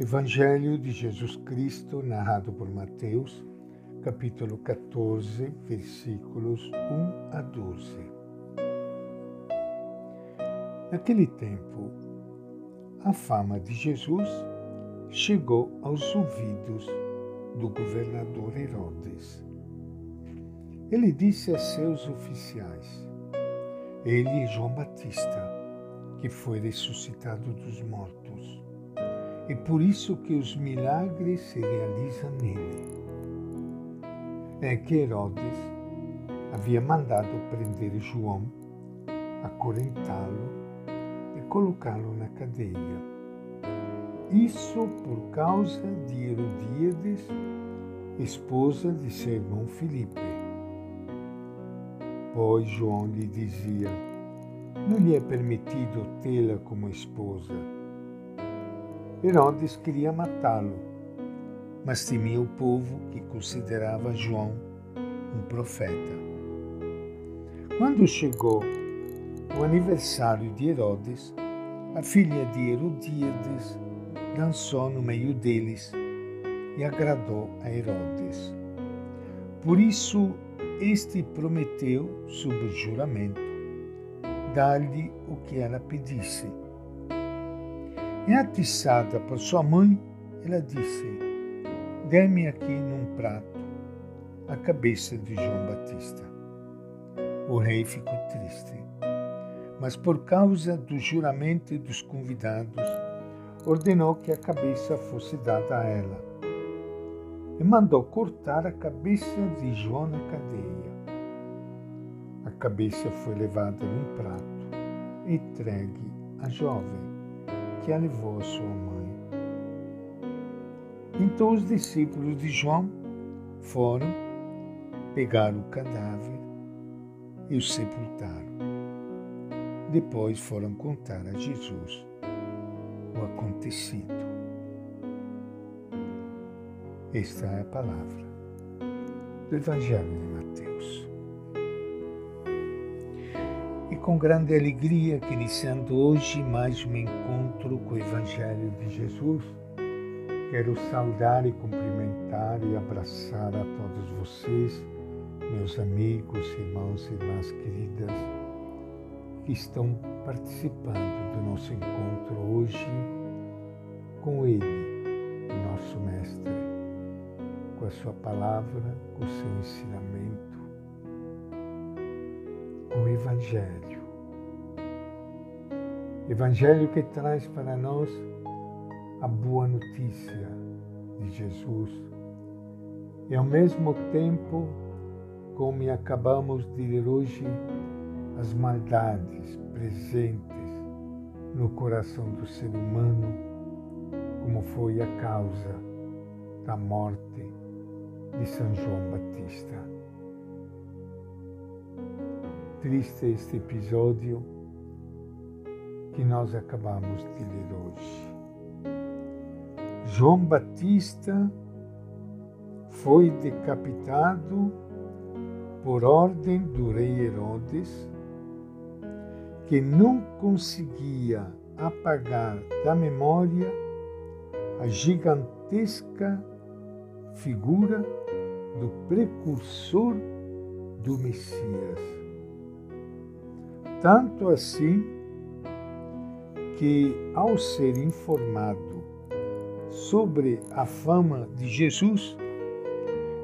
Evangelho de Jesus Cristo, narrado por Mateus, capítulo 14, versículos 1 a 12. Naquele tempo, a fama de Jesus chegou aos ouvidos do governador Herodes. Ele disse a seus oficiais: Ele é João Batista, que foi ressuscitado dos mortos é por isso que os milagres se realizam nele. É que Herodes havia mandado prender João, acorrentá-lo e colocá-lo na cadeia. Isso por causa de Herodíades, esposa de seu irmão Filipe. Pois João lhe dizia: Não lhe é permitido tê-la como esposa Herodes queria matá-lo, mas temia o povo que considerava João um profeta. Quando chegou o aniversário de Herodes, a filha de Herodíades dançou no meio deles e agradou a Herodes. Por isso, este prometeu, sob juramento, dar-lhe o que ela pedisse. E atiçada por sua mãe, ela disse: Dê-me aqui num prato a cabeça de João Batista. O rei ficou triste, mas por causa do juramento dos convidados, ordenou que a cabeça fosse dada a ela e mandou cortar a cabeça de João na cadeia. A cabeça foi levada num prato e entregue à jovem que a levou a sua mãe. Então os discípulos de João foram, pegar o cadáver e o sepultaram. Depois foram contar a Jesus o acontecido. Esta é a palavra do Evangelho de Mateus com grande alegria que iniciando hoje mais um encontro com o Evangelho de Jesus, quero saudar e cumprimentar e abraçar a todos vocês, meus amigos, irmãos e irmãs queridas, que estão participando do nosso encontro hoje com Ele, nosso Mestre, com a Sua palavra, com o seu ensinamento o Evangelho. Evangelho que traz para nós a boa notícia de Jesus. E ao mesmo tempo, como acabamos de ler hoje, as maldades presentes no coração do ser humano, como foi a causa da morte de São João Batista. Triste este episódio que nós acabamos de ler hoje. João Batista foi decapitado por ordem do rei Herodes, que não conseguia apagar da memória a gigantesca figura do precursor do Messias. Tanto assim que, ao ser informado sobre a fama de Jesus,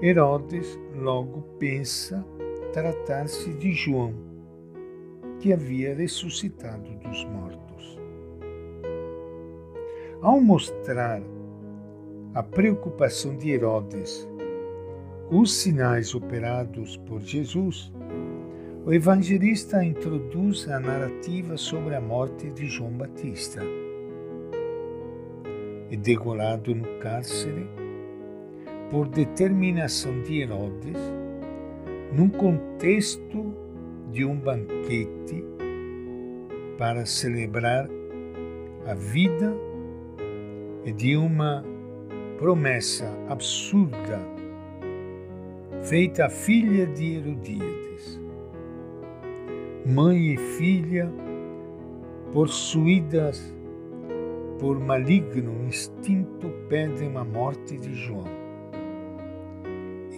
Herodes logo pensa tratar-se de João, que havia ressuscitado dos mortos. Ao mostrar a preocupação de Herodes os sinais operados por Jesus, o evangelista introduz a narrativa sobre a morte de João Batista. E degolado no cárcere, por determinação de Herodes, num contexto de um banquete para celebrar a vida e de uma promessa absurda feita à filha de Herodíades mãe e filha, possuídas por maligno instinto, pedem a morte de João.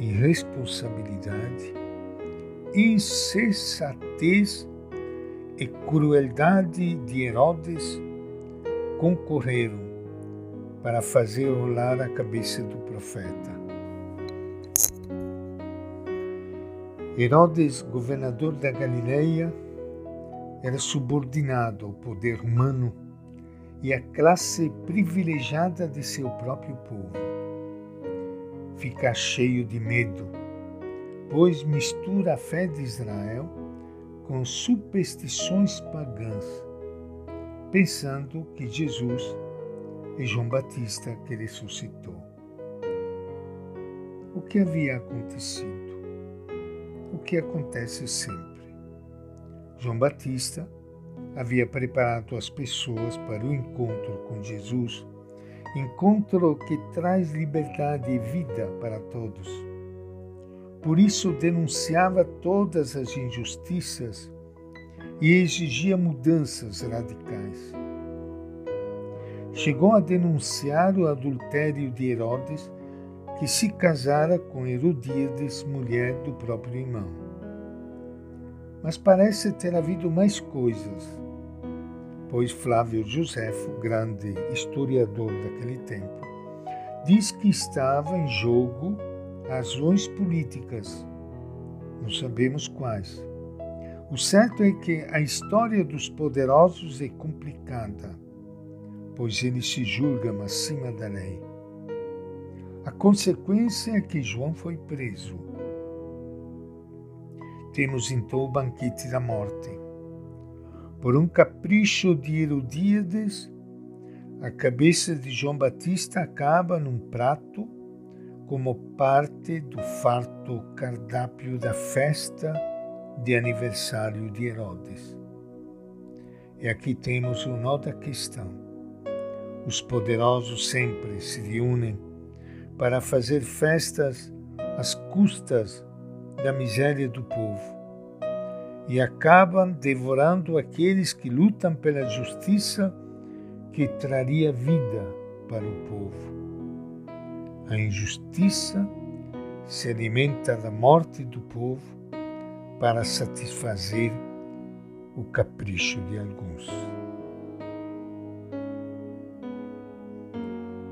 Irresponsabilidade, insensatez e crueldade de Herodes concorreram para fazer rolar a cabeça do profeta. Herodes, governador da Galileia, era subordinado ao poder humano e à classe privilegiada de seu próprio povo. Fica cheio de medo, pois mistura a fé de Israel com superstições pagãs, pensando que Jesus é João Batista que ressuscitou. O que havia acontecido? O que acontece sempre. João Batista havia preparado as pessoas para o encontro com Jesus, encontro que traz liberdade e vida para todos. Por isso denunciava todas as injustiças e exigia mudanças radicais. Chegou a denunciar o adultério de Herodes que se casara com Herodíades, mulher do próprio irmão. Mas parece ter havido mais coisas, pois Flávio Josefo, grande historiador daquele tempo, diz que estava em jogo razões políticas. Não sabemos quais. O certo é que a história dos poderosos é complicada, pois eles se julgam acima da lei. A consequência é que João foi preso. Temos então o banquete da morte. Por um capricho de Herodíades, a cabeça de João Batista acaba num prato como parte do farto cardápio da festa de aniversário de Herodes. E aqui temos o nó da questão. Os poderosos sempre se reúnem para fazer festas às custas da miséria do povo e acabam devorando aqueles que lutam pela justiça que traria vida para o povo. A injustiça se alimenta da morte do povo para satisfazer o capricho de alguns.